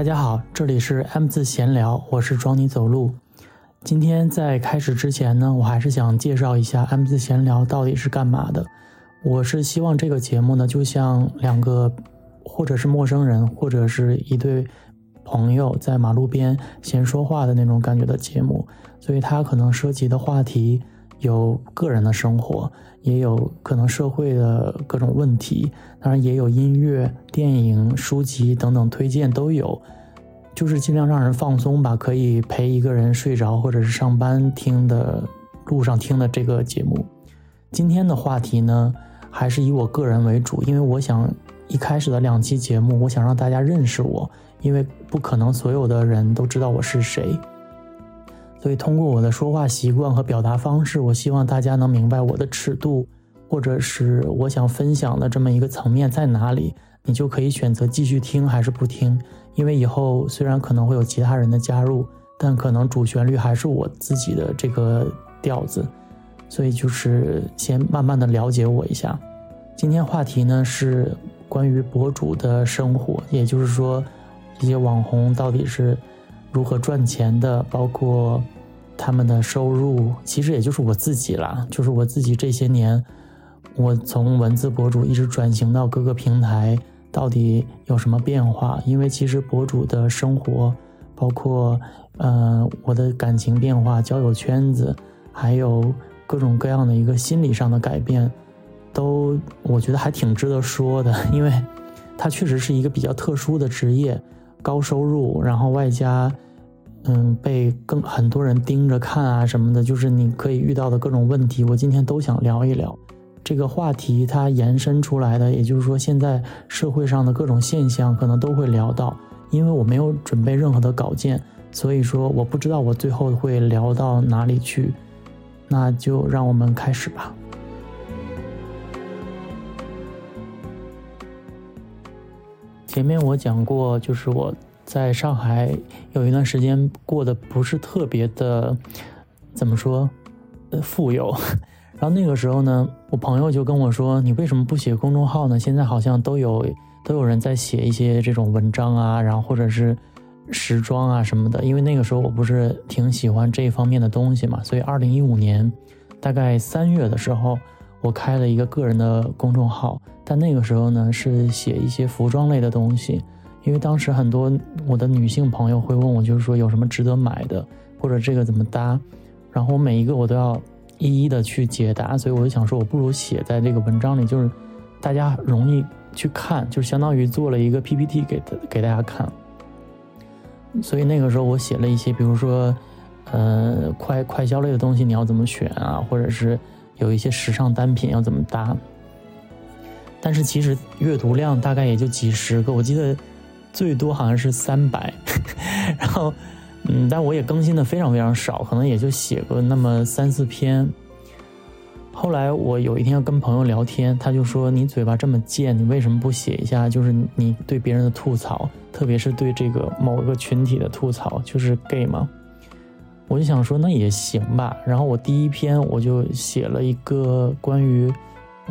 大家好，这里是 M 字闲聊，我是装你走路。今天在开始之前呢，我还是想介绍一下 M 字闲聊到底是干嘛的。我是希望这个节目呢，就像两个或者是陌生人，或者是一对朋友在马路边闲说话的那种感觉的节目，所以它可能涉及的话题有个人的生活。也有可能社会的各种问题，当然也有音乐、电影、书籍等等推荐都有，就是尽量让人放松吧，可以陪一个人睡着或者是上班听的路上听的这个节目。今天的话题呢，还是以我个人为主，因为我想一开始的两期节目，我想让大家认识我，因为不可能所有的人都知道我是谁。所以，通过我的说话习惯和表达方式，我希望大家能明白我的尺度，或者是我想分享的这么一个层面在哪里。你就可以选择继续听还是不听，因为以后虽然可能会有其他人的加入，但可能主旋律还是我自己的这个调子。所以，就是先慢慢的了解我一下。今天话题呢是关于博主的生活，也就是说，这些网红到底是。如何赚钱的，包括他们的收入，其实也就是我自己啦。就是我自己这些年，我从文字博主一直转型到各个平台，到底有什么变化？因为其实博主的生活，包括呃我的感情变化、交友圈子，还有各种各样的一个心理上的改变，都我觉得还挺值得说的，因为它确实是一个比较特殊的职业。高收入，然后外加，嗯，被更很多人盯着看啊什么的，就是你可以遇到的各种问题，我今天都想聊一聊。这个话题它延伸出来的，也就是说现在社会上的各种现象可能都会聊到。因为我没有准备任何的稿件，所以说我不知道我最后会聊到哪里去。那就让我们开始吧。前面我讲过，就是我在上海有一段时间过得不是特别的，怎么说，呃，富有。然后那个时候呢，我朋友就跟我说：“你为什么不写公众号呢？现在好像都有都有人在写一些这种文章啊，然后或者是时装啊什么的。”因为那个时候我不是挺喜欢这一方面的东西嘛，所以二零一五年大概三月的时候。我开了一个个人的公众号，但那个时候呢是写一些服装类的东西，因为当时很多我的女性朋友会问我，就是说有什么值得买的，或者这个怎么搭，然后我每一个我都要一一的去解答，所以我就想说，我不如写在这个文章里，就是大家容易去看，就相当于做了一个 PPT 给给大家看。所以那个时候我写了一些，比如说，呃，快快销类的东西你要怎么选啊，或者是。有一些时尚单品要怎么搭，但是其实阅读量大概也就几十个，我记得最多好像是三百，然后嗯，但我也更新的非常非常少，可能也就写个那么三四篇。后来我有一天要跟朋友聊天，他就说：“你嘴巴这么贱，你为什么不写一下？就是你对别人的吐槽，特别是对这个某个群体的吐槽，就是 gay 嘛。”我就想说，那也行吧。然后我第一篇我就写了一个关于，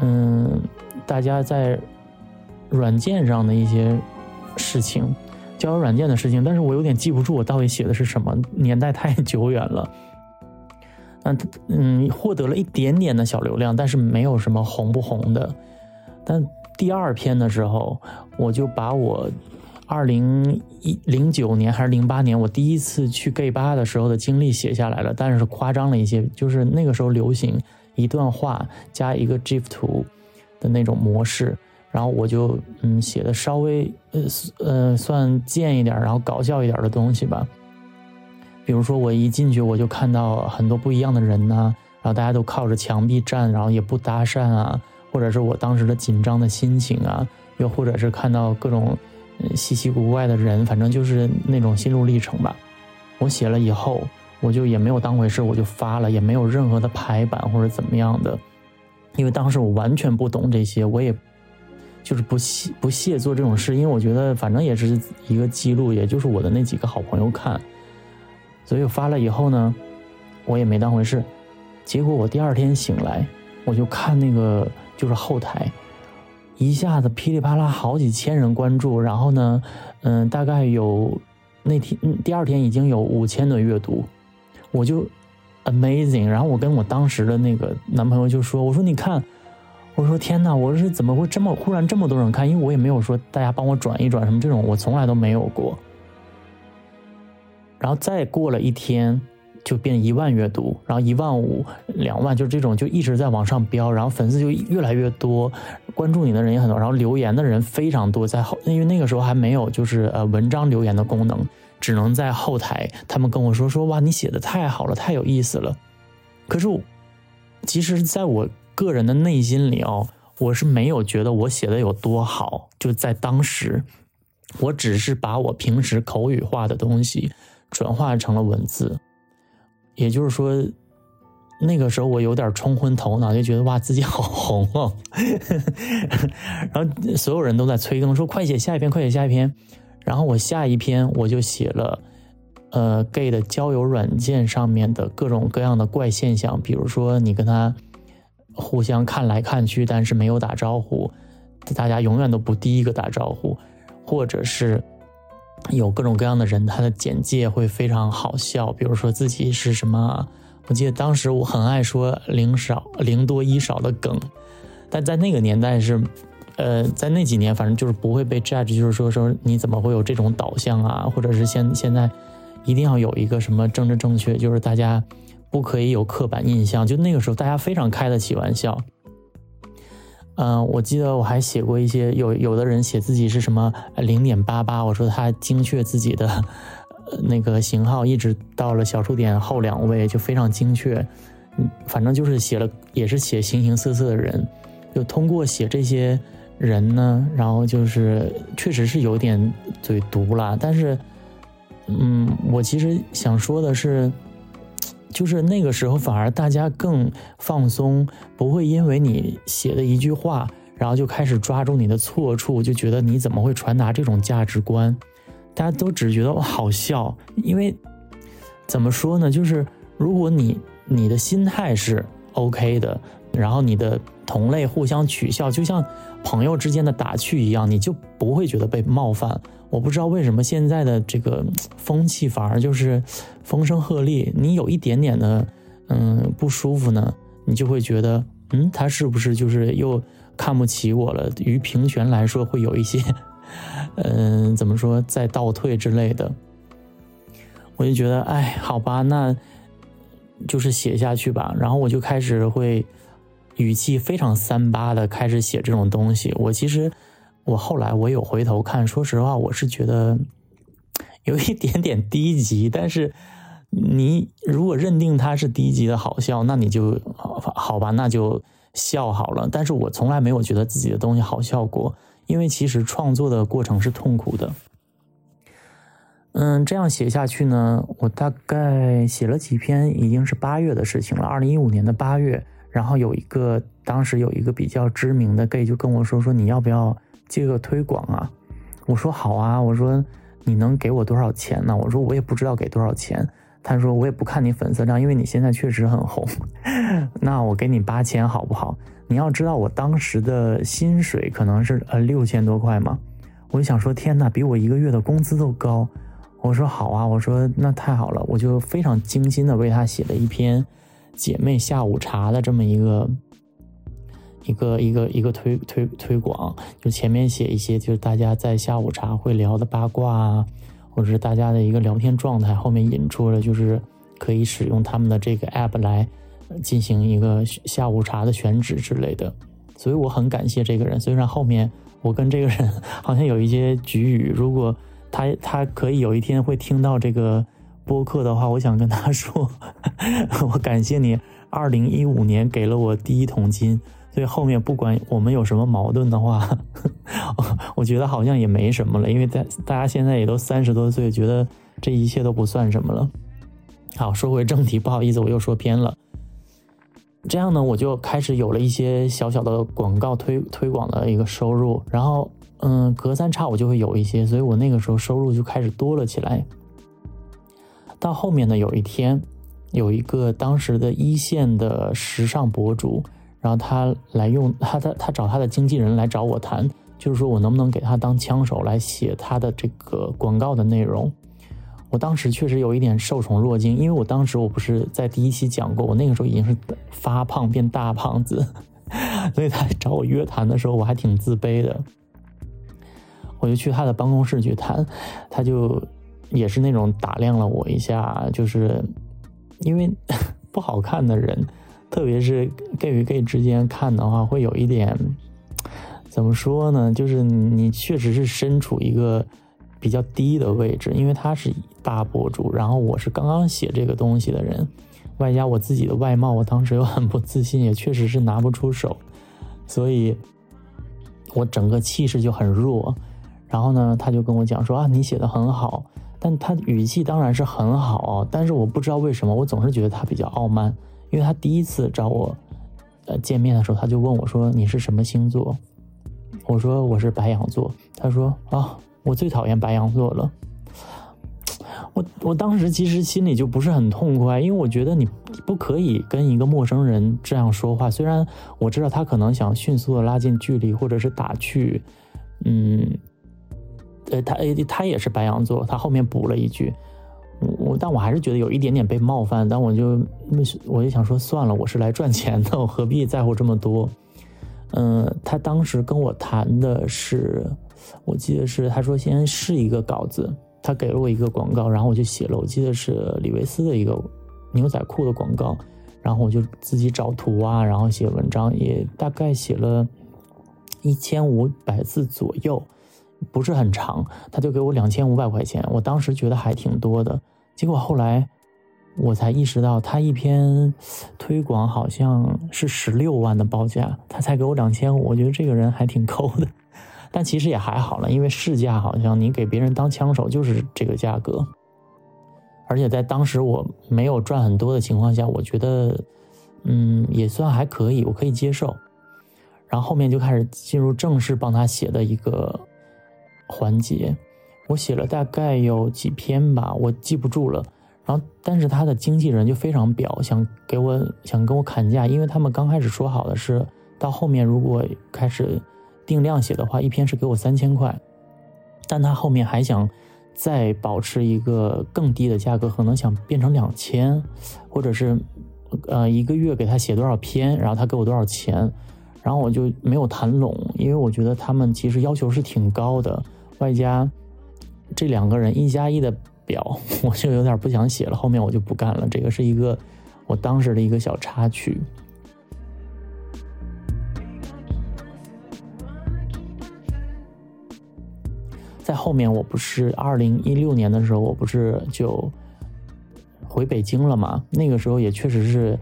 嗯，大家在软件上的一些事情，交友软件的事情。但是我有点记不住我到底写的是什么，年代太久远了。嗯嗯，获得了一点点的小流量，但是没有什么红不红的。但第二篇的时候，我就把我。二零一零九年还是零八年，我第一次去 gay 吧的时候的经历写下来了，但是夸张了一些，就是那个时候流行一段话加一个 gif 图的那种模式，然后我就嗯写的稍微呃呃算贱一点，然后搞笑一点的东西吧，比如说我一进去我就看到很多不一样的人呐，然后大家都靠着墙壁站，然后也不搭讪啊，或者是我当时的紧张的心情啊，又或者是看到各种。稀奇古怪的人，反正就是那种心路历程吧。我写了以后，我就也没有当回事，我就发了，也没有任何的排版或者怎么样的。因为当时我完全不懂这些，我也就是不屑不屑做这种事，因为我觉得反正也是一个记录，也就是我的那几个好朋友看。所以我发了以后呢，我也没当回事。结果我第二天醒来，我就看那个就是后台。一下子噼里啪啦好几千人关注，然后呢，嗯，大概有那天第二天已经有五千的阅读，我就 amazing。然后我跟我当时的那个男朋友就说：“我说你看，我说天哪，我是怎么会这么忽然这么多人看？因为我也没有说大家帮我转一转什么这种，我从来都没有过。”然后再过了一天。就变一万阅读，然后一万五、两万，就这种就一直在往上飙，然后粉丝就越来越多，关注你的人也很多，然后留言的人非常多，在后，因为那个时候还没有就是呃文章留言的功能，只能在后台。他们跟我说说哇，你写的太好了，太有意思了。可是，其实在我个人的内心里哦，我是没有觉得我写的有多好，就在当时，我只是把我平时口语化的东西转化成了文字。也就是说，那个时候我有点冲昏头脑，就觉得哇，自己好红哦。然后所有人都在催更，说快写下一篇，快写下一篇。然后我下一篇我就写了，呃，gay 的交友软件上面的各种各样的怪现象，比如说你跟他互相看来看去，但是没有打招呼，大家永远都不第一个打招呼，或者是。有各种各样的人，他的简介会非常好笑，比如说自己是什么，我记得当时我很爱说零少零多一少的梗，但在那个年代是，呃，在那几年反正就是不会被 judge，就是说说你怎么会有这种导向啊，或者是现现在一定要有一个什么政治正确，就是大家不可以有刻板印象，就那个时候大家非常开得起玩笑。嗯，我记得我还写过一些，有有的人写自己是什么零点八八，我说他精确自己的那个型号，一直到了小数点后两位就非常精确。嗯，反正就是写了，也是写形形色色的人，就通过写这些人呢，然后就是确实是有点嘴毒了，但是，嗯，我其实想说的是。就是那个时候，反而大家更放松，不会因为你写的一句话，然后就开始抓住你的错处，就觉得你怎么会传达这种价值观？大家都只觉得我好笑，因为怎么说呢？就是如果你你的心态是 OK 的，然后你的同类互相取笑，就像朋友之间的打趣一样，你就不会觉得被冒犯。我不知道为什么现在的这个风气反而就是风声鹤唳，你有一点点的嗯不舒服呢，你就会觉得嗯他是不是就是又看不起我了？于平权来说会有一些嗯怎么说在倒退之类的，我就觉得哎好吧，那就是写下去吧。然后我就开始会语气非常三八的开始写这种东西。我其实。我后来我有回头看，说实话，我是觉得有一点点低级。但是你如果认定它是低级的好笑，那你就好吧，那就笑好了。但是我从来没有觉得自己的东西好笑过，因为其实创作的过程是痛苦的。嗯，这样写下去呢，我大概写了几篇，已经是八月的事情了，二零一五年的八月。然后有一个当时有一个比较知名的 gay 就跟我说说，你要不要？接个推广啊，我说好啊，我说你能给我多少钱呢？我说我也不知道给多少钱。他说我也不看你粉丝量，因为你现在确实很红。那我给你八千好不好？你要知道我当时的薪水可能是呃六千多块嘛。我就想说天哪，比我一个月的工资都高。我说好啊，我说那太好了，我就非常精心的为他写了一篇姐妹下午茶的这么一个。一个一个一个推推推广，就前面写一些就是大家在下午茶会聊的八卦啊，或者是大家的一个聊天状态，后面引出了就是可以使用他们的这个 app 来进行一个下午茶的选址之类的，所以我很感谢这个人。虽然后面我跟这个人好像有一些局语，如果他他可以有一天会听到这个播客的话，我想跟他说，我感谢你，二零一五年给了我第一桶金。所以后面不管我们有什么矛盾的话，我觉得好像也没什么了，因为大大家现在也都三十多岁，觉得这一切都不算什么了。好，说回正题，不好意思，我又说偏了。这样呢，我就开始有了一些小小的广告推推广的一个收入，然后嗯，隔三差五就会有一些，所以我那个时候收入就开始多了起来。到后面呢，有一天有一个当时的一线的时尚博主。然后他来用他他他找他的经纪人来找我谈，就是说我能不能给他当枪手来写他的这个广告的内容。我当时确实有一点受宠若惊，因为我当时我不是在第一期讲过，我那个时候已经是发胖变大胖子，所以他找我约谈的时候我还挺自卑的。我就去他的办公室去谈，他就也是那种打量了我一下，就是因为 不好看的人。特别是 gay 与 gay 之间看的话，会有一点怎么说呢？就是你确实是身处一个比较低的位置，因为他是大博主，然后我是刚刚写这个东西的人，外加我自己的外貌，我当时又很不自信，也确实是拿不出手，所以我整个气势就很弱。然后呢，他就跟我讲说啊，你写的很好，但他语气当然是很好，但是我不知道为什么，我总是觉得他比较傲慢。因为他第一次找我，呃，见面的时候，他就问我说：“你是什么星座？”我说：“我是白羊座。”他说：“啊，我最讨厌白羊座了。”我我当时其实心里就不是很痛快，因为我觉得你不可以跟一个陌生人这样说话。虽然我知道他可能想迅速的拉近距离，或者是打趣，嗯，呃，他他也是白羊座，他后面补了一句。我，但我还是觉得有一点点被冒犯，但我就，我就想说算了，我是来赚钱的，我何必在乎这么多？嗯，他当时跟我谈的是，我记得是他说先试一个稿子，他给了我一个广告，然后我就写了，我记得是李维斯的一个牛仔裤的广告，然后我就自己找图啊，然后写文章，也大概写了一千五百字左右。不是很长，他就给我两千五百块钱，我当时觉得还挺多的。结果后来我才意识到，他一篇推广好像是十六万的报价，他才给我两千五，我觉得这个人还挺抠的。但其实也还好了，因为市价好像你给别人当枪手就是这个价格，而且在当时我没有赚很多的情况下，我觉得嗯也算还可以，我可以接受。然后后面就开始进入正式帮他写的一个。环节，我写了大概有几篇吧，我记不住了。然后，但是他的经纪人就非常表，想给我想跟我砍价，因为他们刚开始说好的是，到后面如果开始定量写的话，一篇是给我三千块，但他后面还想再保持一个更低的价格，可能想变成两千，或者是呃一个月给他写多少篇，然后他给我多少钱，然后我就没有谈拢，因为我觉得他们其实要求是挺高的。外加这两个人一加一的表，我就有点不想写了。后面我就不干了。这个是一个我当时的一个小插曲。在后面，我不是二零一六年的时候，我不是就回北京了嘛？那个时候也确实是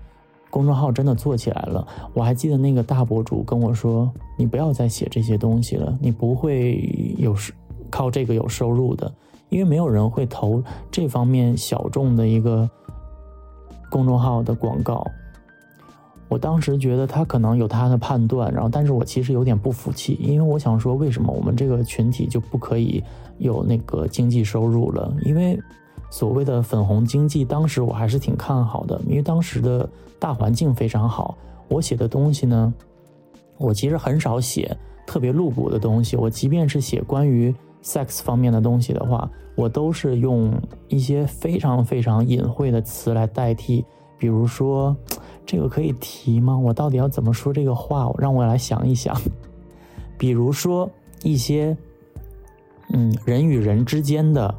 公众号真的做起来了。我还记得那个大博主跟我说：“你不要再写这些东西了，你不会有时。”靠这个有收入的，因为没有人会投这方面小众的一个公众号的广告。我当时觉得他可能有他的判断，然后，但是我其实有点不服气，因为我想说，为什么我们这个群体就不可以有那个经济收入了？因为所谓的粉红经济，当时我还是挺看好的，因为当时的大环境非常好。我写的东西呢，我其实很少写特别露骨的东西，我即便是写关于。sex 方面的东西的话，我都是用一些非常非常隐晦的词来代替，比如说，这个可以提吗？我到底要怎么说这个话？让我来想一想。比如说一些，嗯，人与人之间的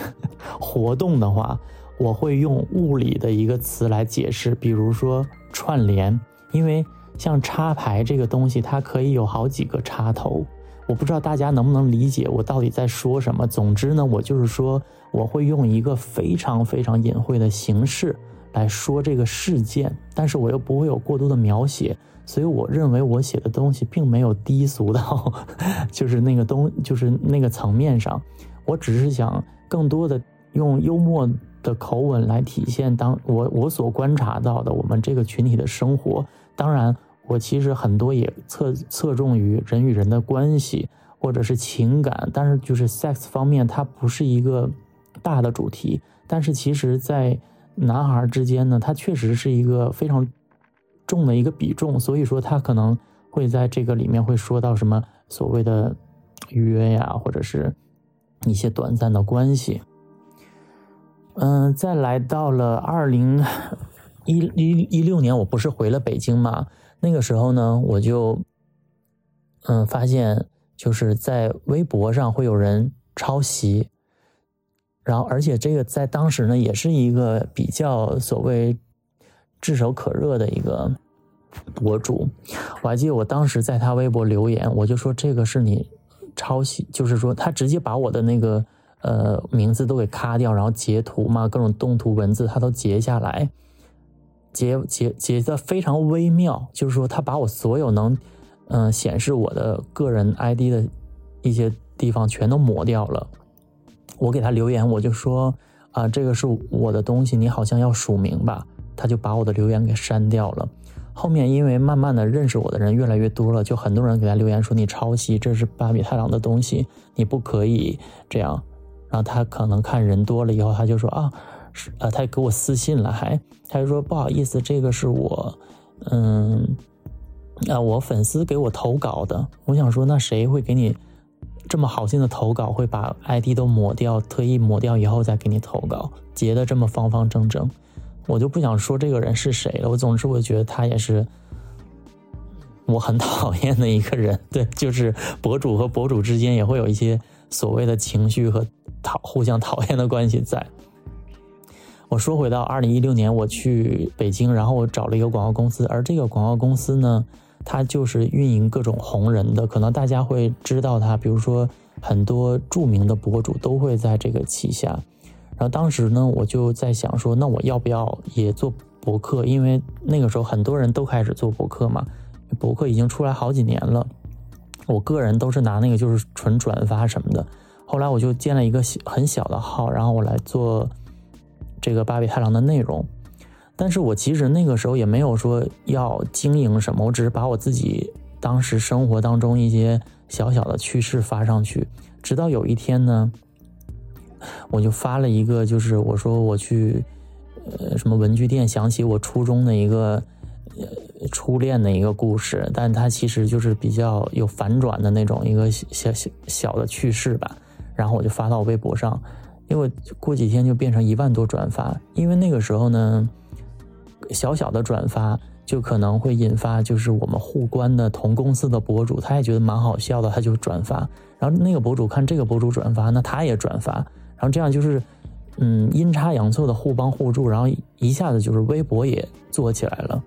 活动的话，我会用物理的一个词来解释，比如说串联，因为像插排这个东西，它可以有好几个插头。我不知道大家能不能理解我到底在说什么。总之呢，我就是说，我会用一个非常非常隐晦的形式来说这个事件，但是我又不会有过多的描写，所以我认为我写的东西并没有低俗到，就是那个东，就是那个层面上。我只是想更多的用幽默的口吻来体现当我我所观察到的我们这个群体的生活。当然。我其实很多也侧侧重于人与人的关系，或者是情感，但是就是 sex 方面，它不是一个大的主题。但是其实，在男孩之间呢，他确实是一个非常重的一个比重，所以说他可能会在这个里面会说到什么所谓的约呀，或者是一些短暂的关系。嗯，再来到了二零一一一六年，我不是回了北京嘛？那个时候呢，我就嗯发现就是在微博上会有人抄袭，然后而且这个在当时呢也是一个比较所谓炙手可热的一个博主。我还记得我当时在他微博留言，我就说这个是你抄袭，就是说他直接把我的那个。呃，名字都给咔掉，然后截图嘛，各种动图文字他都截下来，截截截的非常微妙，就是说他把我所有能嗯显示我的个人 ID 的一些地方全都抹掉了。我给他留言，我就说啊，这个是我的东西，你好像要署名吧？他就把我的留言给删掉了。后面因为慢慢的认识我的人越来越多了，就很多人给他留言说你抄袭，这是巴比太郎的东西，你不可以这样。然后他可能看人多了以后，他就说啊，是呃，他给我私信了，还他就说不好意思，这个是我，嗯，啊，我粉丝给我投稿的。我想说，那谁会给你这么好心的投稿，会把 ID 都抹掉，特意抹掉以后再给你投稿，截的这么方方正正，我就不想说这个人是谁了。我总之我觉得他也是我很讨厌的一个人。对，就是博主和博主之间也会有一些所谓的情绪和。讨互相讨厌的关系在。我说回到二零一六年，我去北京，然后我找了一个广告公司，而这个广告公司呢，他就是运营各种红人的，可能大家会知道他，比如说很多著名的博主都会在这个旗下。然后当时呢，我就在想说，那我要不要也做博客？因为那个时候很多人都开始做博客嘛，博客已经出来好几年了。我个人都是拿那个就是纯转发什么的。后来我就建了一个很小的号，然后我来做这个八比太郎的内容。但是我其实那个时候也没有说要经营什么，我只是把我自己当时生活当中一些小小的趣事发上去。直到有一天呢，我就发了一个，就是我说我去呃什么文具店，想起我初中的一个呃初恋的一个故事，但它其实就是比较有反转的那种一个小小小的趣事吧。然后我就发到微博上，因为过几天就变成一万多转发。因为那个时候呢，小小的转发就可能会引发，就是我们互关的同公司的博主，他也觉得蛮好笑的，他就转发。然后那个博主看这个博主转发，那他也转发。然后这样就是，嗯，阴差阳错的互帮互助，然后一下子就是微博也做起来了。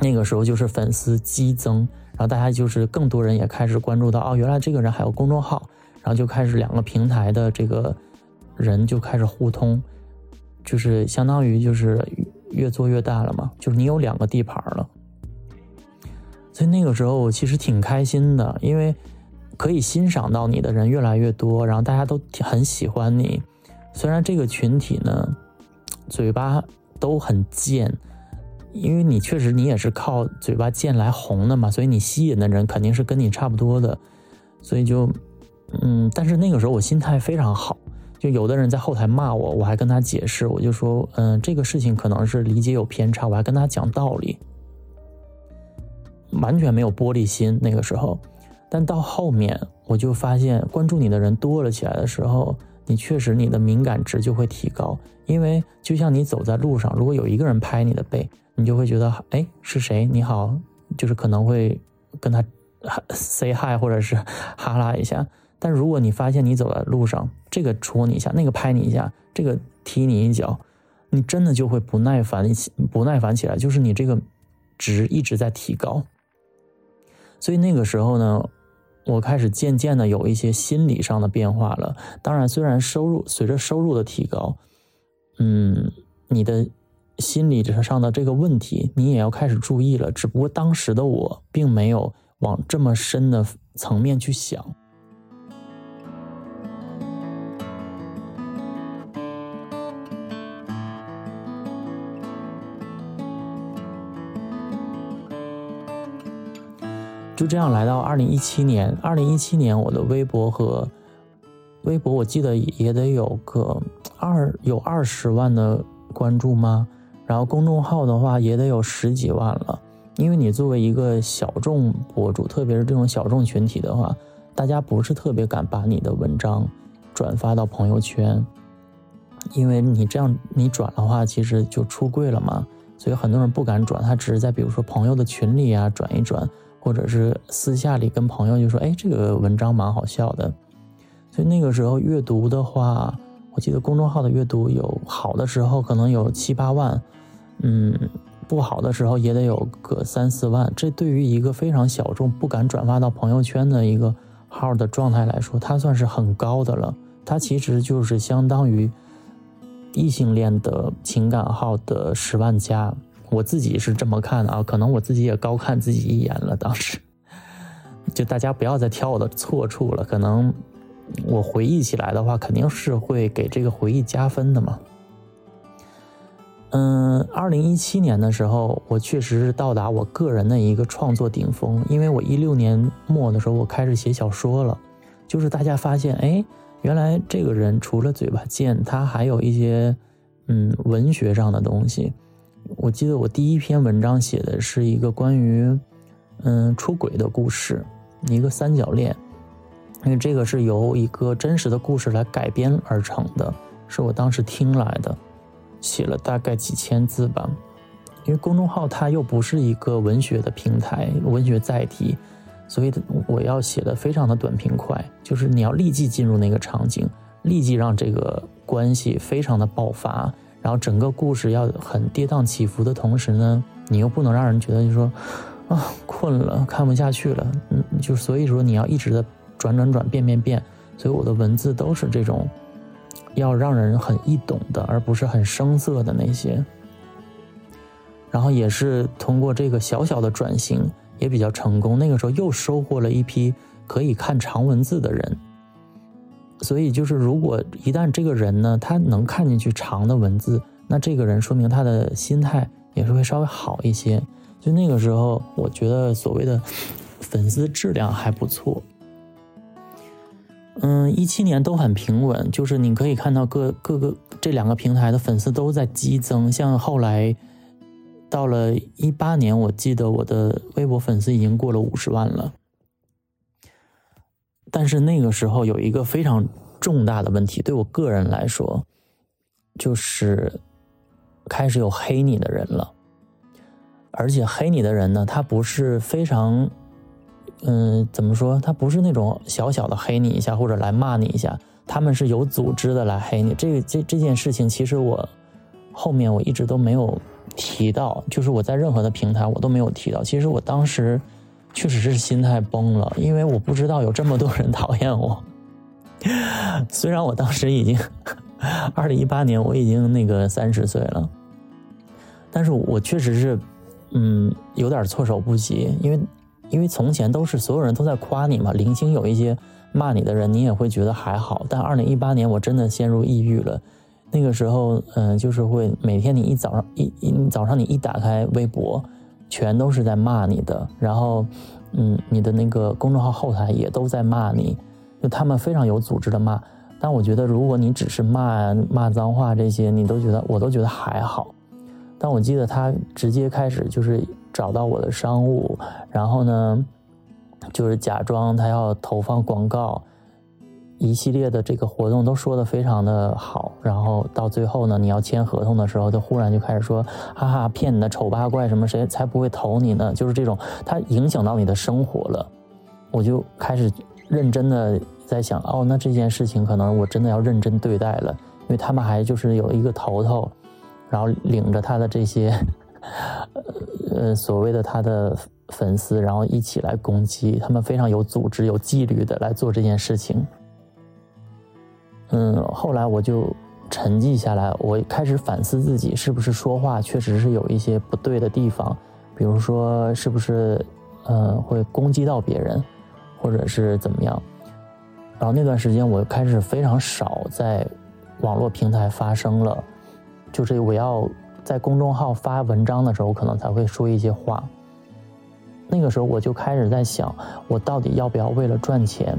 那个时候就是粉丝激增，然后大家就是更多人也开始关注到，哦，原来这个人还有公众号。然后就开始两个平台的这个人就开始互通，就是相当于就是越做越大了嘛，就是你有两个地盘了。所以那个时候我其实挺开心的，因为可以欣赏到你的人越来越多，然后大家都很喜欢你。虽然这个群体呢，嘴巴都很贱，因为你确实你也是靠嘴巴贱来红的嘛，所以你吸引的人肯定是跟你差不多的，所以就。嗯，但是那个时候我心态非常好，就有的人在后台骂我，我还跟他解释，我就说，嗯，这个事情可能是理解有偏差，我还跟他讲道理，完全没有玻璃心那个时候。但到后面我就发现，关注你的人多了起来的时候，你确实你的敏感值就会提高，因为就像你走在路上，如果有一个人拍你的背，你就会觉得，哎，是谁？你好，就是可能会跟他 say hi 或者是 哈拉一下。但如果你发现你走在路上，这个戳你一下，那个拍你一下，这个踢你一脚，你真的就会不耐烦，不耐烦起来，就是你这个值一直在提高。所以那个时候呢，我开始渐渐的有一些心理上的变化了。当然，虽然收入随着收入的提高，嗯，你的心理上的这个问题你也要开始注意了。只不过当时的我并没有往这么深的层面去想。就这样来到二零一七年，二零一七年我的微博和微博，我记得也得有个二有二十万的关注吗？然后公众号的话也得有十几万了。因为你作为一个小众博主，特别是这种小众群体的话，大家不是特别敢把你的文章转发到朋友圈，因为你这样你转的话，其实就出柜了嘛。所以很多人不敢转，他只是在比如说朋友的群里啊转一转，或者是私下里跟朋友就说：“哎，这个文章蛮好笑的。”所以那个时候阅读的话，我记得公众号的阅读有好的时候可能有七八万，嗯。不好的时候也得有个三四万，这对于一个非常小众、不敢转发到朋友圈的一个号的状态来说，它算是很高的了。它其实就是相当于异性恋的情感号的十万加。我自己是这么看的啊，可能我自己也高看自己一眼了。当时，就大家不要再挑我的错处了。可能我回忆起来的话，肯定是会给这个回忆加分的嘛。嗯，二零一七年的时候，我确实是到达我个人的一个创作顶峰，因为我一六年末的时候，我开始写小说了，就是大家发现，哎，原来这个人除了嘴巴贱，他还有一些嗯文学上的东西。我记得我第一篇文章写的是一个关于嗯出轨的故事，一个三角恋，因为这个是由一个真实的故事来改编而成的，是我当时听来的。写了大概几千字吧，因为公众号它又不是一个文学的平台，文学载体，所以我要写的非常的短平快，就是你要立即进入那个场景，立即让这个关系非常的爆发，然后整个故事要很跌宕起伏的同时呢，你又不能让人觉得就说啊困了看不下去了，嗯，就所以说你要一直的转转转变变变，所以我的文字都是这种。要让人很易懂的，而不是很生涩的那些。然后也是通过这个小小的转型，也比较成功。那个时候又收获了一批可以看长文字的人。所以就是，如果一旦这个人呢，他能看进去长的文字，那这个人说明他的心态也是会稍微好一些。就那个时候，我觉得所谓的粉丝质量还不错。嗯，一七年都很平稳，就是你可以看到各各个这两个平台的粉丝都在激增。像后来到了一八年，我记得我的微博粉丝已经过了五十万了。但是那个时候有一个非常重大的问题，对我个人来说，就是开始有黑你的人了，而且黑你的人呢，他不是非常。嗯，怎么说？他不是那种小小的黑你一下或者来骂你一下，他们是有组织的来黑你。这个这这件事情，其实我后面我一直都没有提到，就是我在任何的平台我都没有提到。其实我当时确实是心态崩了，因为我不知道有这么多人讨厌我。虽然我当时已经二零一八年我已经那个三十岁了，但是我确实是嗯有点措手不及，因为。因为从前都是所有人都在夸你嘛，零星有一些骂你的人，你也会觉得还好。但二零一八年我真的陷入抑郁了，那个时候，嗯，就是会每天你一早上一一早上你一打开微博，全都是在骂你的，然后，嗯，你的那个公众号后台也都在骂你，就他们非常有组织的骂。但我觉得如果你只是骂骂脏话这些，你都觉得我都觉得还好。但我记得他直接开始就是找到我的商务，然后呢，就是假装他要投放广告，一系列的这个活动都说的非常的好，然后到最后呢，你要签合同的时候，就忽然就开始说，哈哈，骗你的丑八怪什么，谁才不会投你呢？就是这种，它影响到你的生活了，我就开始认真的在想，哦，那这件事情可能我真的要认真对待了，因为他们还就是有一个头头。然后领着他的这些，呃，所谓的他的粉丝，然后一起来攻击他们，非常有组织、有纪律的来做这件事情。嗯，后来我就沉寂下来，我开始反思自己是不是说话确实是有一些不对的地方，比如说是不是，呃，会攻击到别人，或者是怎么样。然后那段时间，我开始非常少在网络平台发声了。就是我要在公众号发文章的时候，可能才会说一些话。那个时候我就开始在想，我到底要不要为了赚钱，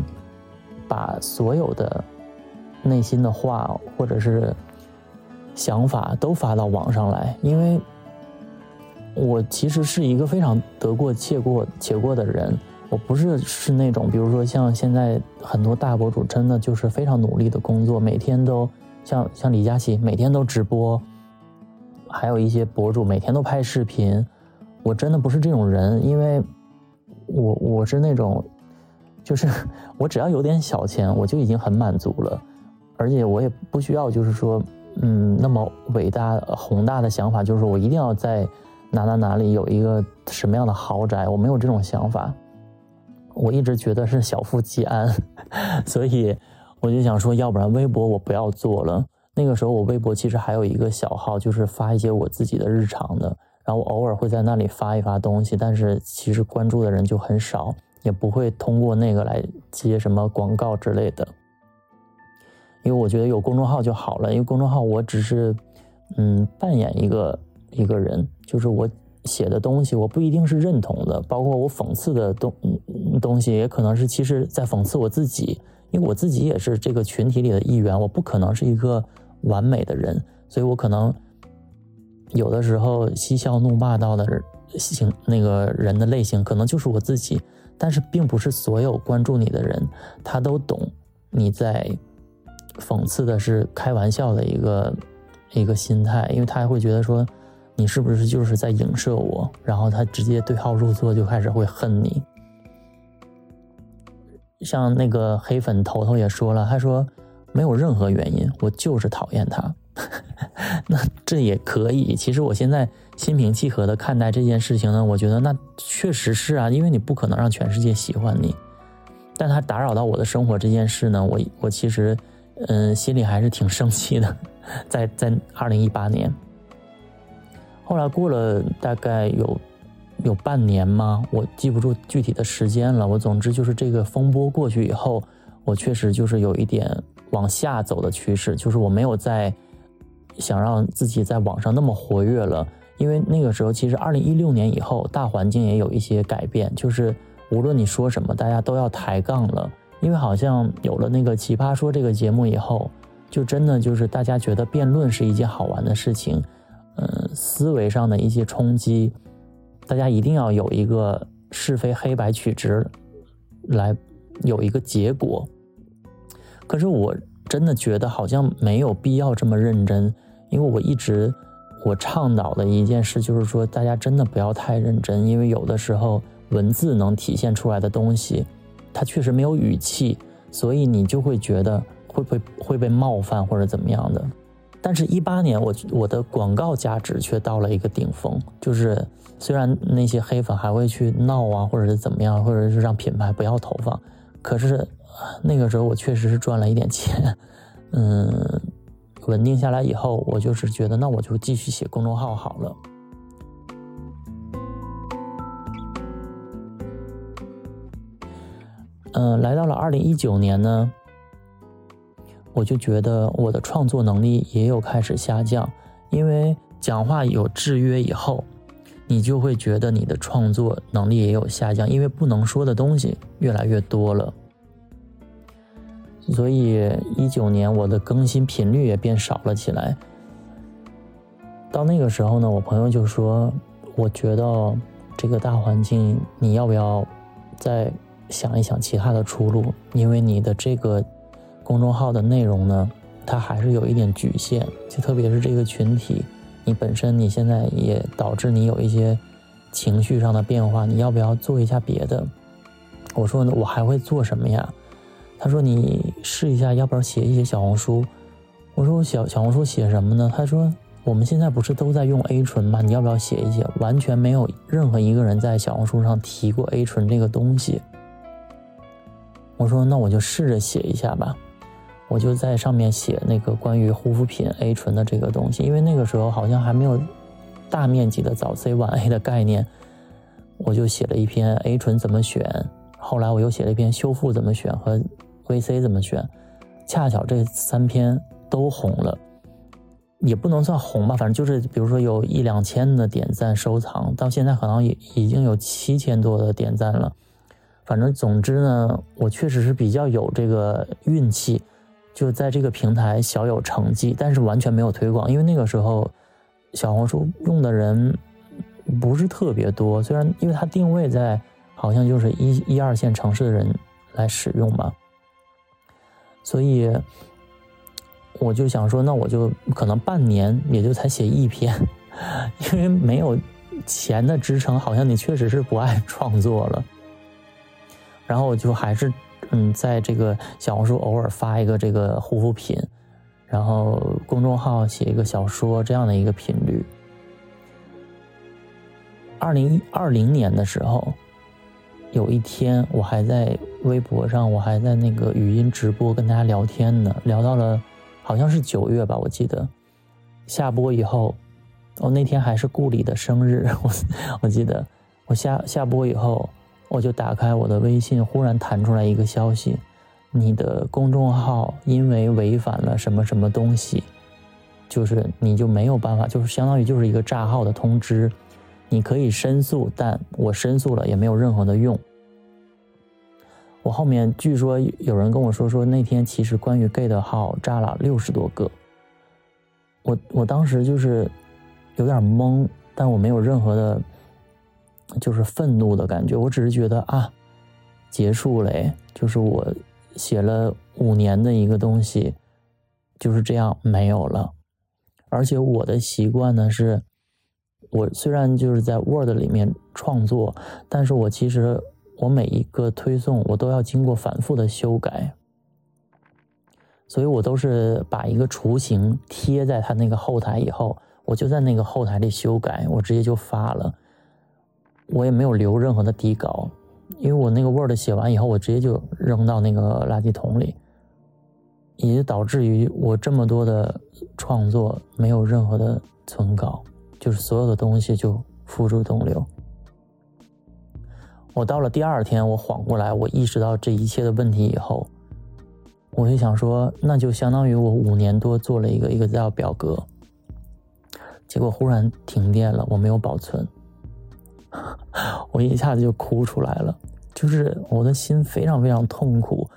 把所有的内心的话或者是想法都发到网上来？因为我其实是一个非常得过且过且过的人，我不是是那种，比如说像现在很多大博主，真的就是非常努力的工作，每天都像像李佳琦每天都直播，还有一些博主每天都拍视频，我真的不是这种人，因为我我是那种，就是我只要有点小钱，我就已经很满足了，而且我也不需要就是说。嗯，那么伟大宏大的想法就是我一定要在哪哪哪里有一个什么样的豪宅，我没有这种想法。我一直觉得是小富即安，所以我就想说，要不然微博我不要做了。那个时候我微博其实还有一个小号，就是发一些我自己的日常的，然后我偶尔会在那里发一发东西，但是其实关注的人就很少，也不会通过那个来接什么广告之类的。因为我觉得有公众号就好了，因为公众号我只是，嗯，扮演一个一个人，就是我写的东西我不一定是认同的，包括我讽刺的东东西也可能是其实在讽刺我自己，因为我自己也是这个群体里的一员，我不可能是一个完美的人，所以我可能有的时候嬉笑怒骂到的型那个人的类型可能就是我自己，但是并不是所有关注你的人他都懂你在。讽刺的是开玩笑的一个一个心态，因为他还会觉得说你是不是就是在影射我，然后他直接对号入座，就开始会恨你。像那个黑粉头头也说了，他说没有任何原因，我就是讨厌他。那这也可以，其实我现在心平气和的看待这件事情呢，我觉得那确实是啊，因为你不可能让全世界喜欢你，但他打扰到我的生活这件事呢，我我其实。嗯，心里还是挺生气的，在在二零一八年，后来过了大概有有半年吗？我记不住具体的时间了。我总之就是这个风波过去以后，我确实就是有一点往下走的趋势，就是我没有再想让自己在网上那么活跃了，因为那个时候其实二零一六年以后大环境也有一些改变，就是无论你说什么，大家都要抬杠了。因为好像有了那个《奇葩说》这个节目以后，就真的就是大家觉得辩论是一件好玩的事情，嗯，思维上的一些冲击，大家一定要有一个是非黑白取直，来有一个结果。可是我真的觉得好像没有必要这么认真，因为我一直我倡导的一件事就是说，大家真的不要太认真，因为有的时候文字能体现出来的东西。他确实没有语气，所以你就会觉得会不会会被冒犯或者怎么样的。但是，一八年我我的广告价值却到了一个顶峰，就是虽然那些黑粉还会去闹啊，或者是怎么样，或者是让品牌不要投放，可是那个时候我确实是赚了一点钱。嗯，稳定下来以后，我就是觉得那我就继续写公众号好了。嗯，来到了二零一九年呢，我就觉得我的创作能力也有开始下降，因为讲话有制约以后，你就会觉得你的创作能力也有下降，因为不能说的东西越来越多了。所以一九年我的更新频率也变少了起来。到那个时候呢，我朋友就说：“我觉得这个大环境，你要不要再？”想一想其他的出路，因为你的这个公众号的内容呢，它还是有一点局限，就特别是这个群体，你本身你现在也导致你有一些情绪上的变化，你要不要做一下别的？我说呢，我还会做什么呀？他说你试一下，要不要写一写小红书？我说我小小红书写什么呢？他说我们现在不是都在用 A 醇吗？你要不要写一写？完全没有任何一个人在小红书上提过 A 醇这个东西。我说那我就试着写一下吧，我就在上面写那个关于护肤品 A 醇的这个东西，因为那个时候好像还没有大面积的早 C 晚 A 的概念，我就写了一篇 A 醇怎么选，后来我又写了一篇修复怎么选和 VC 怎么选，恰巧这三篇都红了，也不能算红吧，反正就是比如说有一两千的点赞收藏，到现在可能也已经有七千多的点赞了。反正总之呢，我确实是比较有这个运气，就在这个平台小有成绩，但是完全没有推广，因为那个时候小红书用的人不是特别多。虽然因为它定位在好像就是一一二线城市的人来使用嘛，所以我就想说，那我就可能半年也就才写一篇，因为没有钱的支撑，好像你确实是不爱创作了。然后我就还是嗯，在这个小红书偶尔发一个这个护肤品，然后公众号写一个小说这样的一个频率。二零二零年的时候，有一天我还在微博上，我还在那个语音直播跟大家聊天呢，聊到了好像是九月吧，我记得下播以后，哦那天还是顾里的生日，我我记得我下下播以后。我就打开我的微信，忽然弹出来一个消息：你的公众号因为违反了什么什么东西，就是你就没有办法，就是相当于就是一个炸号的通知。你可以申诉，但我申诉了也没有任何的用。我后面据说有人跟我说，说那天其实关于 gay 的号炸了六十多个。我我当时就是有点懵，但我没有任何的。就是愤怒的感觉，我只是觉得啊，结束了，就是我写了五年的一个东西，就是这样没有了。而且我的习惯呢是，我虽然就是在 Word 里面创作，但是我其实我每一个推送我都要经过反复的修改，所以我都是把一个雏形贴在它那个后台以后，我就在那个后台里修改，我直接就发了。我也没有留任何的底稿，因为我那个 Word 写完以后，我直接就扔到那个垃圾桶里，也就导致于我这么多的创作没有任何的存稿，就是所有的东西就付诸东流。我到了第二天，我缓过来，我意识到这一切的问题以后，我就想说，那就相当于我五年多做了一个 Excel 表格，结果忽然停电了，我没有保存。我一下子就哭出来了，就是我的心非常非常痛苦，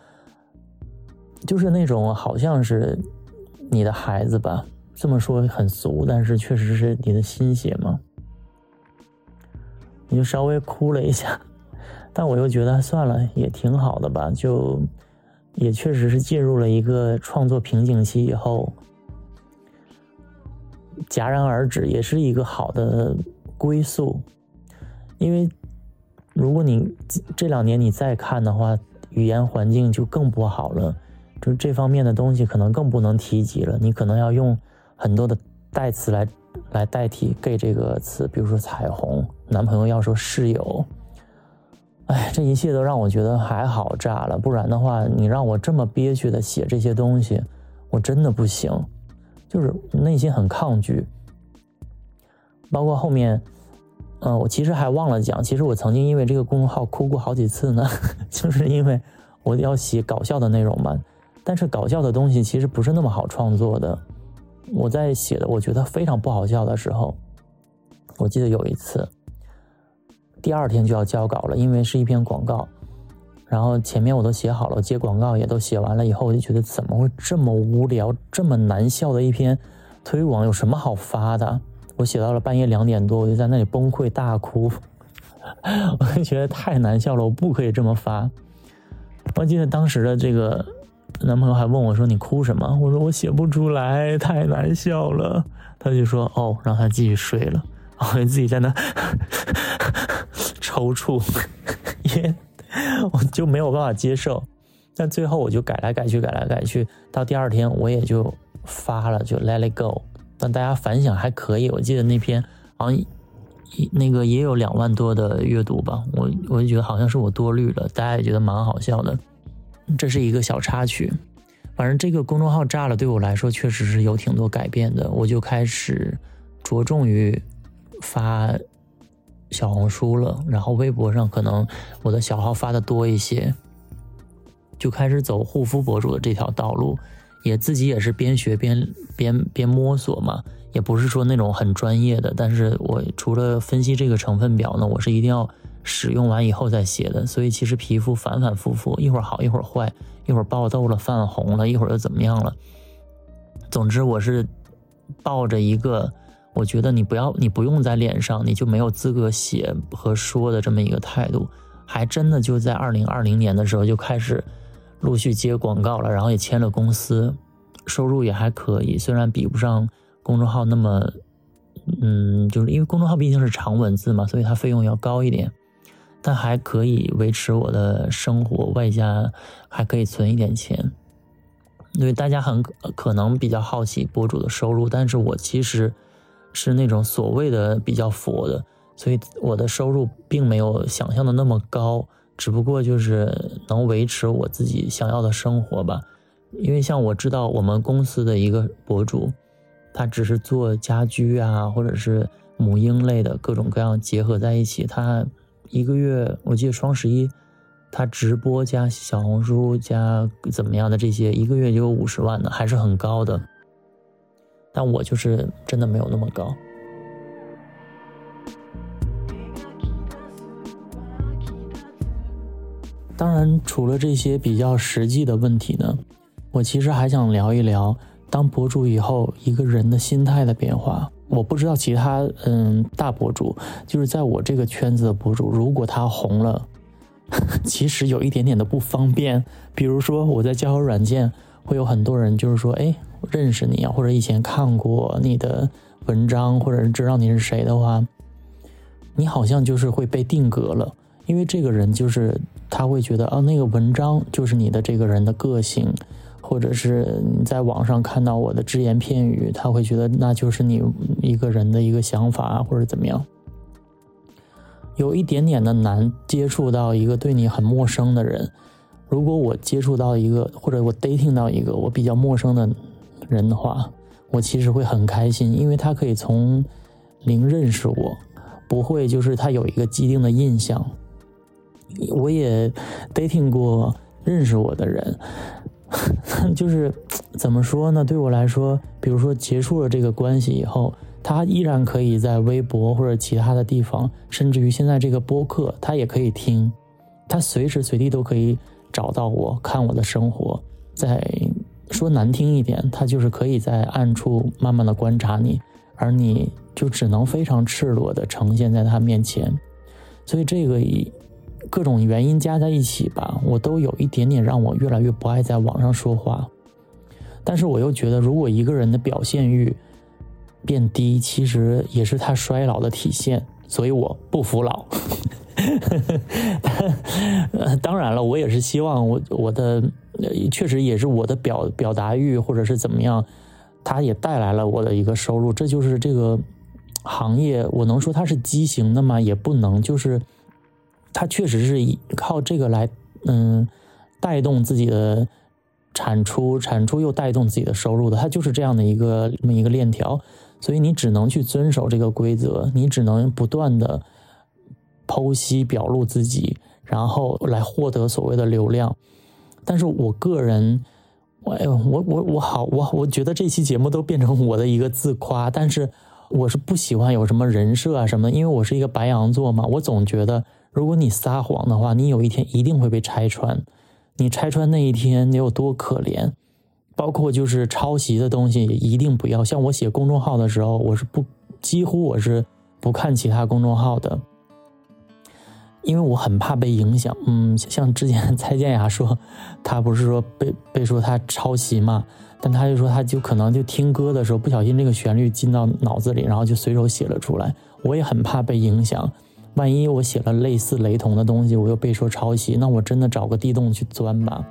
就是那种好像是你的孩子吧，这么说很俗，但是确实是你的心血嘛。你就稍微哭了一下，但我又觉得算了，也挺好的吧，就也确实是进入了一个创作瓶颈期以后，戛然而止，也是一个好的归宿。因为，如果你这两年你再看的话，语言环境就更不好了，就这方面的东西可能更不能提及了。你可能要用很多的代词来来代替 “gay” 这个词，比如说彩虹，男朋友要说室友。哎，这一切都让我觉得还好炸了，不然的话，你让我这么憋屈的写这些东西，我真的不行，就是内心很抗拒，包括后面。嗯，我其实还忘了讲，其实我曾经因为这个公众号哭过好几次呢，就是因为我要写搞笑的内容嘛。但是搞笑的东西其实不是那么好创作的。我在写的我觉得非常不好笑的时候，我记得有一次，第二天就要交稿了，因为是一篇广告，然后前面我都写好了，接广告也都写完了以后，我就觉得怎么会这么无聊、这么难笑的一篇推广，有什么好发的？我写到了半夜两点多，我就在那里崩溃大哭，我就觉得太难笑了，我不可以这么发。我记得当时的这个男朋友还问我说：“你哭什么？”我说：“我写不出来，太难笑了。”他就说：“哦，让他继续睡了。”我就自己在那 抽搐，也我就没有办法接受。但最后我就改来改去，改来改去，到第二天我也就发了，就 Let it go。但大家反响还可以，我记得那篇好像那个也有两万多的阅读吧，我我就觉得好像是我多虑了，大家也觉得蛮好笑的。这是一个小插曲，反正这个公众号炸了，对我来说确实是有挺多改变的，我就开始着重于发小红书了，然后微博上可能我的小号发的多一些，就开始走护肤博主的这条道路。也自己也是边学边边边摸索嘛，也不是说那种很专业的。但是我除了分析这个成分表呢，我是一定要使用完以后再写的。所以其实皮肤反反复复，一会儿好一会儿坏，一会儿爆痘了泛红了，一会儿又怎么样了。总之我是抱着一个我觉得你不要，你不用在脸上，你就没有资格写和说的这么一个态度。还真的就在二零二零年的时候就开始陆续接广告了，然后也签了公司，收入也还可以，虽然比不上公众号那么，嗯，就是因为公众号毕竟是长文字嘛，所以它费用要高一点，但还可以维持我的生活，外加还可以存一点钱。因为大家很可能比较好奇博主的收入，但是我其实是那种所谓的比较佛的。所以我的收入并没有想象的那么高，只不过就是能维持我自己想要的生活吧。因为像我知道我们公司的一个博主，他只是做家居啊，或者是母婴类的各种各样结合在一起，他一个月我记得双十一，他直播加小红书加怎么样的这些，一个月就有五十万的，还是很高的。但我就是真的没有那么高。当然，除了这些比较实际的问题呢，我其实还想聊一聊当博主以后一个人的心态的变化。我不知道其他嗯大博主，就是在我这个圈子的博主，如果他红了，其实有一点点的不方便。比如说我在交友软件，会有很多人就是说，哎，认识你啊，或者以前看过你的文章，或者是知道你是谁的话，你好像就是会被定格了。因为这个人就是他会觉得啊，那个文章就是你的这个人的个性，或者是你在网上看到我的只言片语，他会觉得那就是你一个人的一个想法或者怎么样。有一点点的难接触到一个对你很陌生的人。如果我接触到一个或者我 dating 到一个我比较陌生的人的话，我其实会很开心，因为他可以从零认识我，不会就是他有一个既定的印象。我也 dating 过认识我的人，就是怎么说呢？对我来说，比如说结束了这个关系以后，他依然可以在微博或者其他的地方，甚至于现在这个播客，他也可以听，他随时随地都可以找到我，看我的生活。再说难听一点，他就是可以在暗处慢慢的观察你，而你就只能非常赤裸的呈现在他面前。所以这个以。各种原因加在一起吧，我都有一点点让我越来越不爱在网上说话。但是我又觉得，如果一个人的表现欲变低，其实也是他衰老的体现。所以我不服老。当然了，我也是希望我我的确实也是我的表表达欲或者是怎么样，它也带来了我的一个收入。这就是这个行业，我能说它是畸形的吗？也不能，就是。他确实是以靠这个来，嗯，带动自己的产出，产出又带动自己的收入的。他就是这样的一个这么一个链条，所以你只能去遵守这个规则，你只能不断的剖析表露自己，然后来获得所谓的流量。但是我个人，我我我我好，我我觉得这期节目都变成我的一个自夸，但是我是不喜欢有什么人设啊什么，因为我是一个白羊座嘛，我总觉得。如果你撒谎的话，你有一天一定会被拆穿。你拆穿那一天，你有多可怜？包括就是抄袭的东西，也一定不要。像我写公众号的时候，我是不几乎我是不看其他公众号的，因为我很怕被影响。嗯，像之前蔡健雅说，他不是说被被说他抄袭嘛，但他就说他就可能就听歌的时候不小心这个旋律进到脑子里，然后就随手写了出来。我也很怕被影响。万一我写了类似雷同的东西，我又被说抄袭，那我真的找个地洞去钻吧。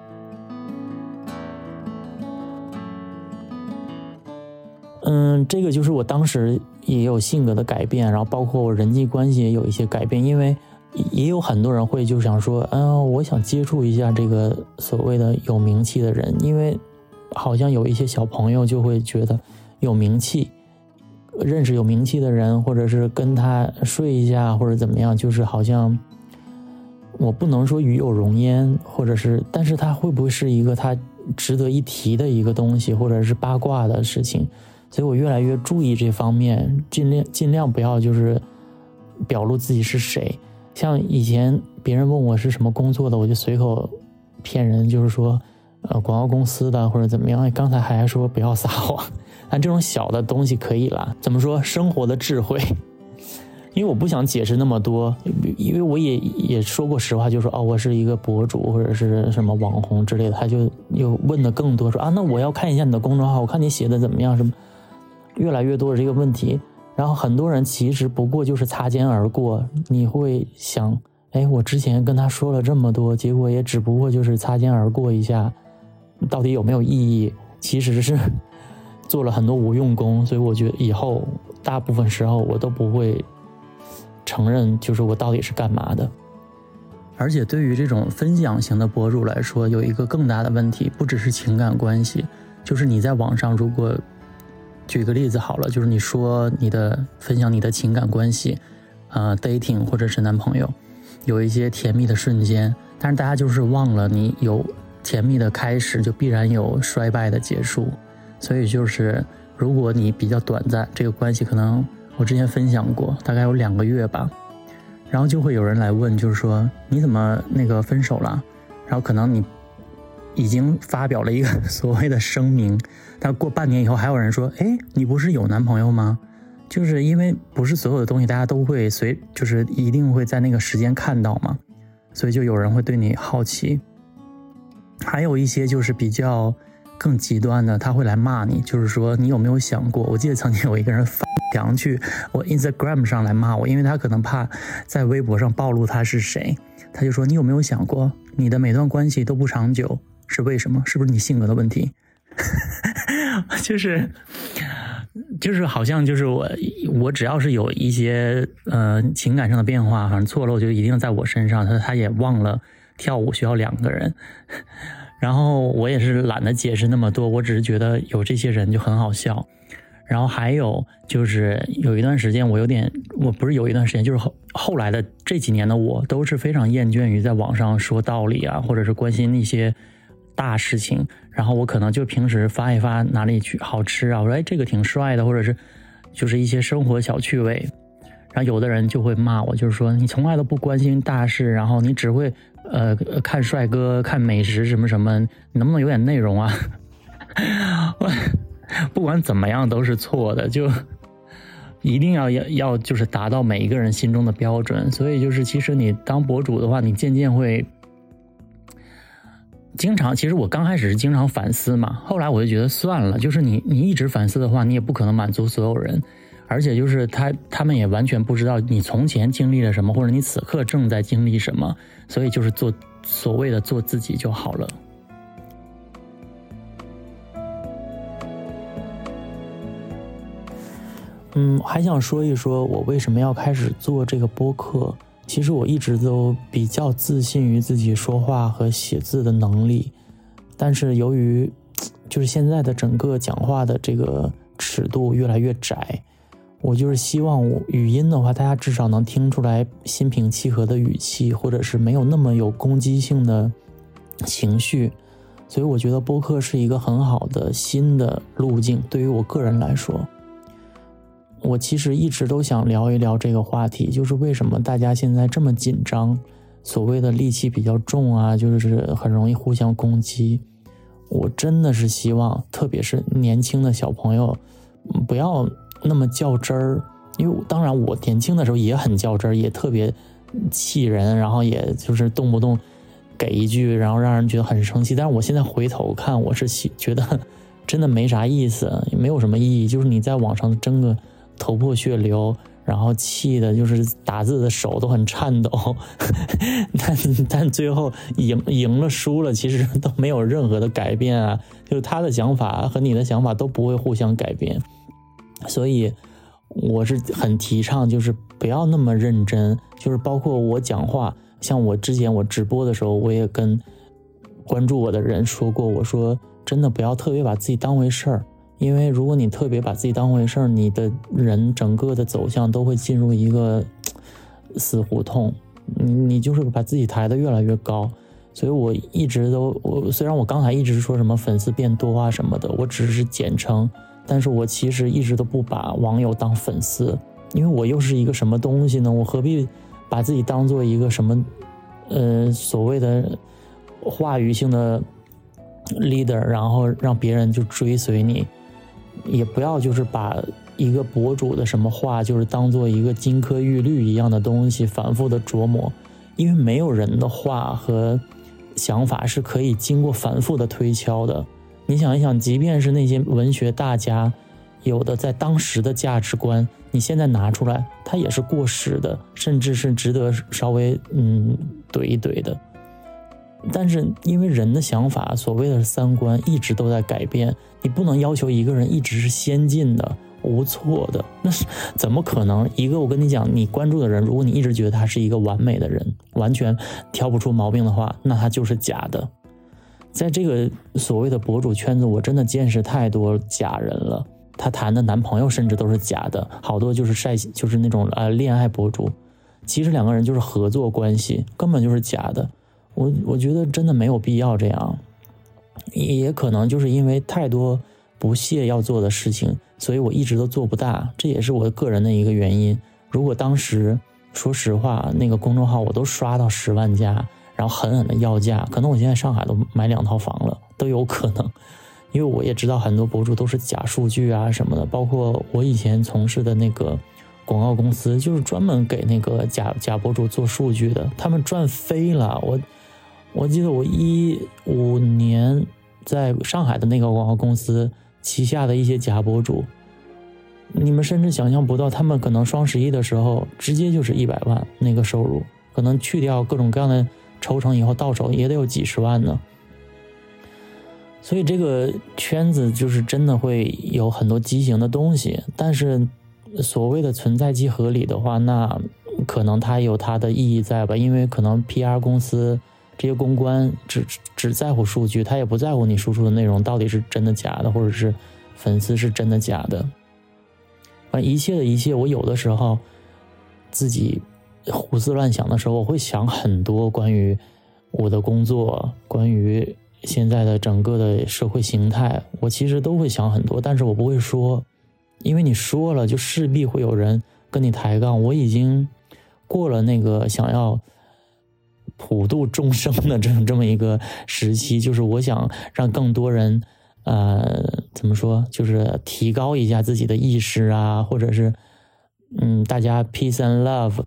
嗯，这个就是我当时也有性格的改变，然后包括我人际关系也有一些改变，因为也有很多人会就想说，嗯，我想接触一下这个所谓的有名气的人，因为好像有一些小朋友就会觉得有名气。认识有名气的人，或者是跟他睡一下，或者怎么样，就是好像我不能说与有荣焉，或者是，但是他会不会是一个他值得一提的一个东西，或者是八卦的事情？所以我越来越注意这方面，尽量尽量不要就是表露自己是谁。像以前别人问我是什么工作的，我就随口骗人，就是说呃广告公司的或者怎么样。刚才还说不要撒谎。但这种小的东西可以啦。怎么说？生活的智慧。因为我不想解释那么多，因为我也也说过实话，就说哦，我是一个博主或者是什么网红之类的，他就又问的更多，说啊，那我要看一下你的公众号，我看你写的怎么样，什么越来越多的这个问题。然后很多人其实不过就是擦肩而过，你会想，哎，我之前跟他说了这么多，结果也只不过就是擦肩而过一下，到底有没有意义？其实是做了很多无用功，所以我觉得以后大部分时候我都不会。承认就是我到底是干嘛的，而且对于这种分享型的博主来说，有一个更大的问题，不只是情感关系，就是你在网上如果举个例子好了，就是你说你的分享你的情感关系，呃，dating 或者是男朋友，有一些甜蜜的瞬间，但是大家就是忘了你有甜蜜的开始，就必然有衰败的结束，所以就是如果你比较短暂，这个关系可能。我之前分享过，大概有两个月吧，然后就会有人来问，就是说你怎么那个分手了？然后可能你已经发表了一个所谓的声明，但过半年以后还有人说，哎，你不是有男朋友吗？就是因为不是所有的东西大家都会随，就是一定会在那个时间看到嘛，所以就有人会对你好奇。还有一些就是比较更极端的，他会来骂你，就是说你有没有想过？我记得曾经有一个人发。想去我 Instagram 上来骂我，因为他可能怕在微博上暴露他是谁，他就说你有没有想过，你的每段关系都不长久是为什么？是不是你性格的问题？就是就是好像就是我我只要是有一些呃情感上的变化，反正错漏就一定在我身上。他他也忘了跳舞需要两个人，然后我也是懒得解释那么多，我只是觉得有这些人就很好笑。然后还有就是有一段时间，我有点，我不是有一段时间，就是后后来的这几年的我，都是非常厌倦于在网上说道理啊，或者是关心一些大事情。然后我可能就平时发一发哪里去好吃啊，我说哎这个挺帅的，或者是就是一些生活小趣味。然后有的人就会骂我，就是说你从来都不关心大事，然后你只会呃看帅哥、看美食什么什么，能不能有点内容啊？我。不管怎么样都是错的，就一定要要要就是达到每一个人心中的标准。所以就是其实你当博主的话，你渐渐会经常。其实我刚开始是经常反思嘛，后来我就觉得算了。就是你你一直反思的话，你也不可能满足所有人，而且就是他他们也完全不知道你从前经历了什么，或者你此刻正在经历什么。所以就是做所谓的做自己就好了。嗯，还想说一说，我为什么要开始做这个播客？其实我一直都比较自信于自己说话和写字的能力，但是由于 就是现在的整个讲话的这个尺度越来越窄，我就是希望语音的话，大家至少能听出来心平气和的语气，或者是没有那么有攻击性的情绪，所以我觉得播客是一个很好的新的路径，对于我个人来说。我其实一直都想聊一聊这个话题，就是为什么大家现在这么紧张，所谓的戾气比较重啊，就是很容易互相攻击。我真的是希望，特别是年轻的小朋友，不要那么较真儿。因为当然我年轻的时候也很较真儿，也特别气人，然后也就是动不动给一句，然后让人觉得很生气。但是我现在回头看，我是觉得真的没啥意思，也没有什么意义。就是你在网上争个。头破血流，然后气的就是打字的手都很颤抖，但但最后赢赢了输了，其实都没有任何的改变啊，就是他的想法和你的想法都不会互相改变，所以我是很提倡，就是不要那么认真，就是包括我讲话，像我之前我直播的时候，我也跟关注我的人说过，我说真的不要特别把自己当回事儿。因为如果你特别把自己当回事儿，你的人整个的走向都会进入一个死胡同。你你就是把自己抬得越来越高，所以我一直都我虽然我刚才一直说什么粉丝变多啊什么的，我只是简称，但是我其实一直都不把网友当粉丝，因为我又是一个什么东西呢？我何必把自己当做一个什么呃所谓的话语性的 leader，然后让别人就追随你？也不要就是把一个博主的什么话，就是当做一个金科玉律一样的东西反复的琢磨，因为没有人的话和想法是可以经过反复的推敲的。你想一想，即便是那些文学大家，有的在当时的价值观，你现在拿出来，它也是过时的，甚至是值得稍微嗯怼一怼的。但是，因为人的想法，所谓的三观一直都在改变，你不能要求一个人一直是先进的、无错的，那是怎么可能？一个我跟你讲，你关注的人，如果你一直觉得他是一个完美的人，完全挑不出毛病的话，那他就是假的。在这个所谓的博主圈子，我真的见识太多假人了。他谈的男朋友甚至都是假的，好多就是晒，就是那种呃恋爱博主，其实两个人就是合作关系，根本就是假的。我我觉得真的没有必要这样，也可能就是因为太多不屑要做的事情，所以我一直都做不大，这也是我个人的一个原因。如果当时说实话，那个公众号我都刷到十万加，然后狠狠的要价，可能我现在上海都买两套房了，都有可能。因为我也知道很多博主都是假数据啊什么的，包括我以前从事的那个。广告公司就是专门给那个假假博主做数据的，他们赚飞了。我我记得我一五年在上海的那个广告公司旗下的一些假博主，你们甚至想象不到，他们可能双十一的时候直接就是一百万那个收入，可能去掉各种各样的抽成以后，到手也得有几十万呢。所以这个圈子就是真的会有很多畸形的东西，但是。所谓的存在即合理的话，那可能它有它的意义在吧？因为可能 PR 公司这些公关只只在乎数据，他也不在乎你输出的内容到底是真的假的，或者是粉丝是真的假的。反正一切的一切，我有的时候自己胡思乱想的时候，我会想很多关于我的工作，关于现在的整个的社会形态，我其实都会想很多，但是我不会说。因为你说了，就势必会有人跟你抬杠。我已经过了那个想要普度众生的这么这么一个时期，就是我想让更多人，呃，怎么说，就是提高一下自己的意识啊，或者是，嗯，大家 peace and love。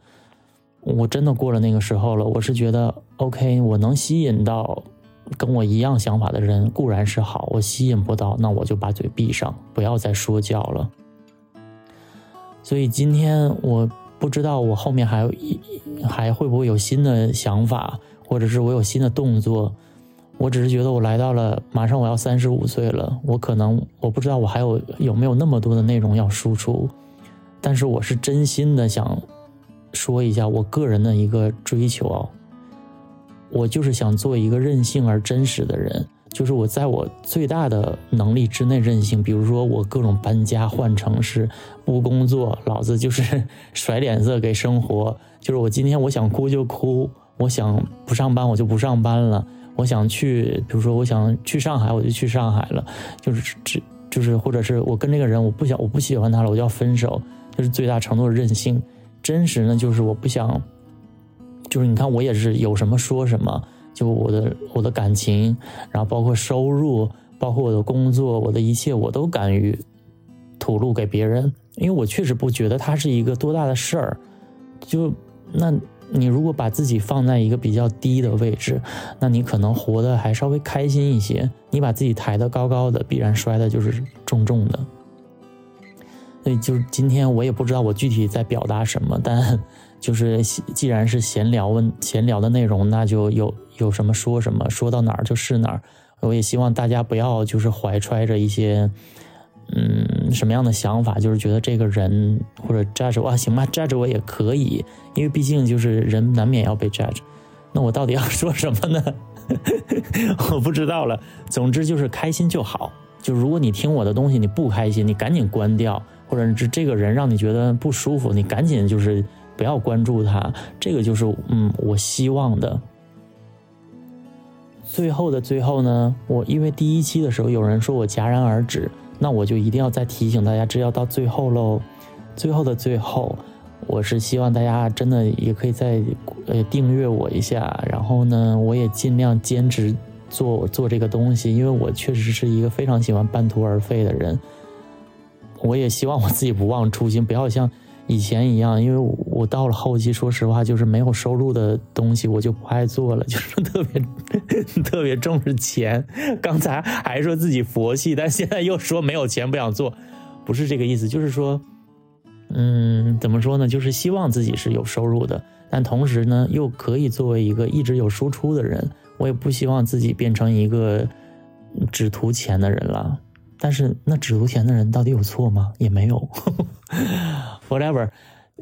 我真的过了那个时候了。我是觉得，OK，我能吸引到跟我一样想法的人固然是好，我吸引不到，那我就把嘴闭上，不要再说教了。所以今天我不知道我后面还还会不会有新的想法，或者是我有新的动作。我只是觉得我来到了马上我要三十五岁了，我可能我不知道我还有有没有那么多的内容要输出，但是我是真心的想说一下我个人的一个追求啊，我就是想做一个任性而真实的人。就是我在我最大的能力之内任性，比如说我各种搬家换城市，不工作，老子就是甩脸色给生活。就是我今天我想哭就哭，我想不上班我就不上班了，我想去，比如说我想去上海我就去上海了，就是只就是或者是我跟这个人我不想我不喜欢他了我就要分手，就是最大程度的任性。真实呢就是我不想，就是你看我也是有什么说什么。就我的我的感情，然后包括收入，包括我的工作，我的一切我都敢于吐露给别人，因为我确实不觉得它是一个多大的事儿。就那你如果把自己放在一个比较低的位置，那你可能活得还稍微开心一些。你把自己抬得高高的，必然摔的就是重重的。所以就是今天我也不知道我具体在表达什么，但。就是既然是闲聊问闲聊的内容，那就有有什么说什么，说到哪儿就是哪儿。我也希望大家不要就是怀揣着一些嗯什么样的想法，就是觉得这个人或者 judge 我，行吧，judge 我也可以，因为毕竟就是人难免要被 judge。那我到底要 说什么呢？我不知道了。总之就是开心就好。就如果你听我的东西你不开心，你赶紧关掉，或者是这个人让你觉得不舒服，你赶紧就是。不要关注他，这个就是嗯，我希望的。最后的最后呢，我因为第一期的时候有人说我戛然而止，那我就一定要再提醒大家，这要到最后喽。最后的最后，我是希望大家真的也可以再呃订阅我一下，然后呢，我也尽量坚持做做这个东西，因为我确实是一个非常喜欢半途而废的人。我也希望我自己不忘初心，不要像以前一样，因为我到了后期，说实话，就是没有收入的东西，我就不爱做了，就是特别 特别重视钱。刚才还说自己佛系，但现在又说没有钱不想做，不是这个意思，就是说，嗯，怎么说呢？就是希望自己是有收入的，但同时呢，又可以作为一个一直有输出的人。我也不希望自己变成一个只图钱的人了。但是那只图钱的人到底有错吗？也没有。Whatever，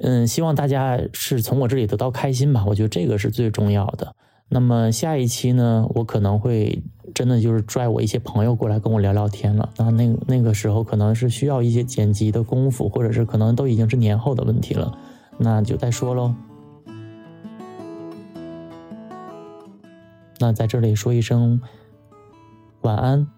嗯，希望大家是从我这里得到开心吧。我觉得这个是最重要的。那么下一期呢，我可能会真的就是拽我一些朋友过来跟我聊聊天了。那那那个时候可能是需要一些剪辑的功夫，或者是可能都已经是年后的问题了。那就再说喽。那在这里说一声晚安。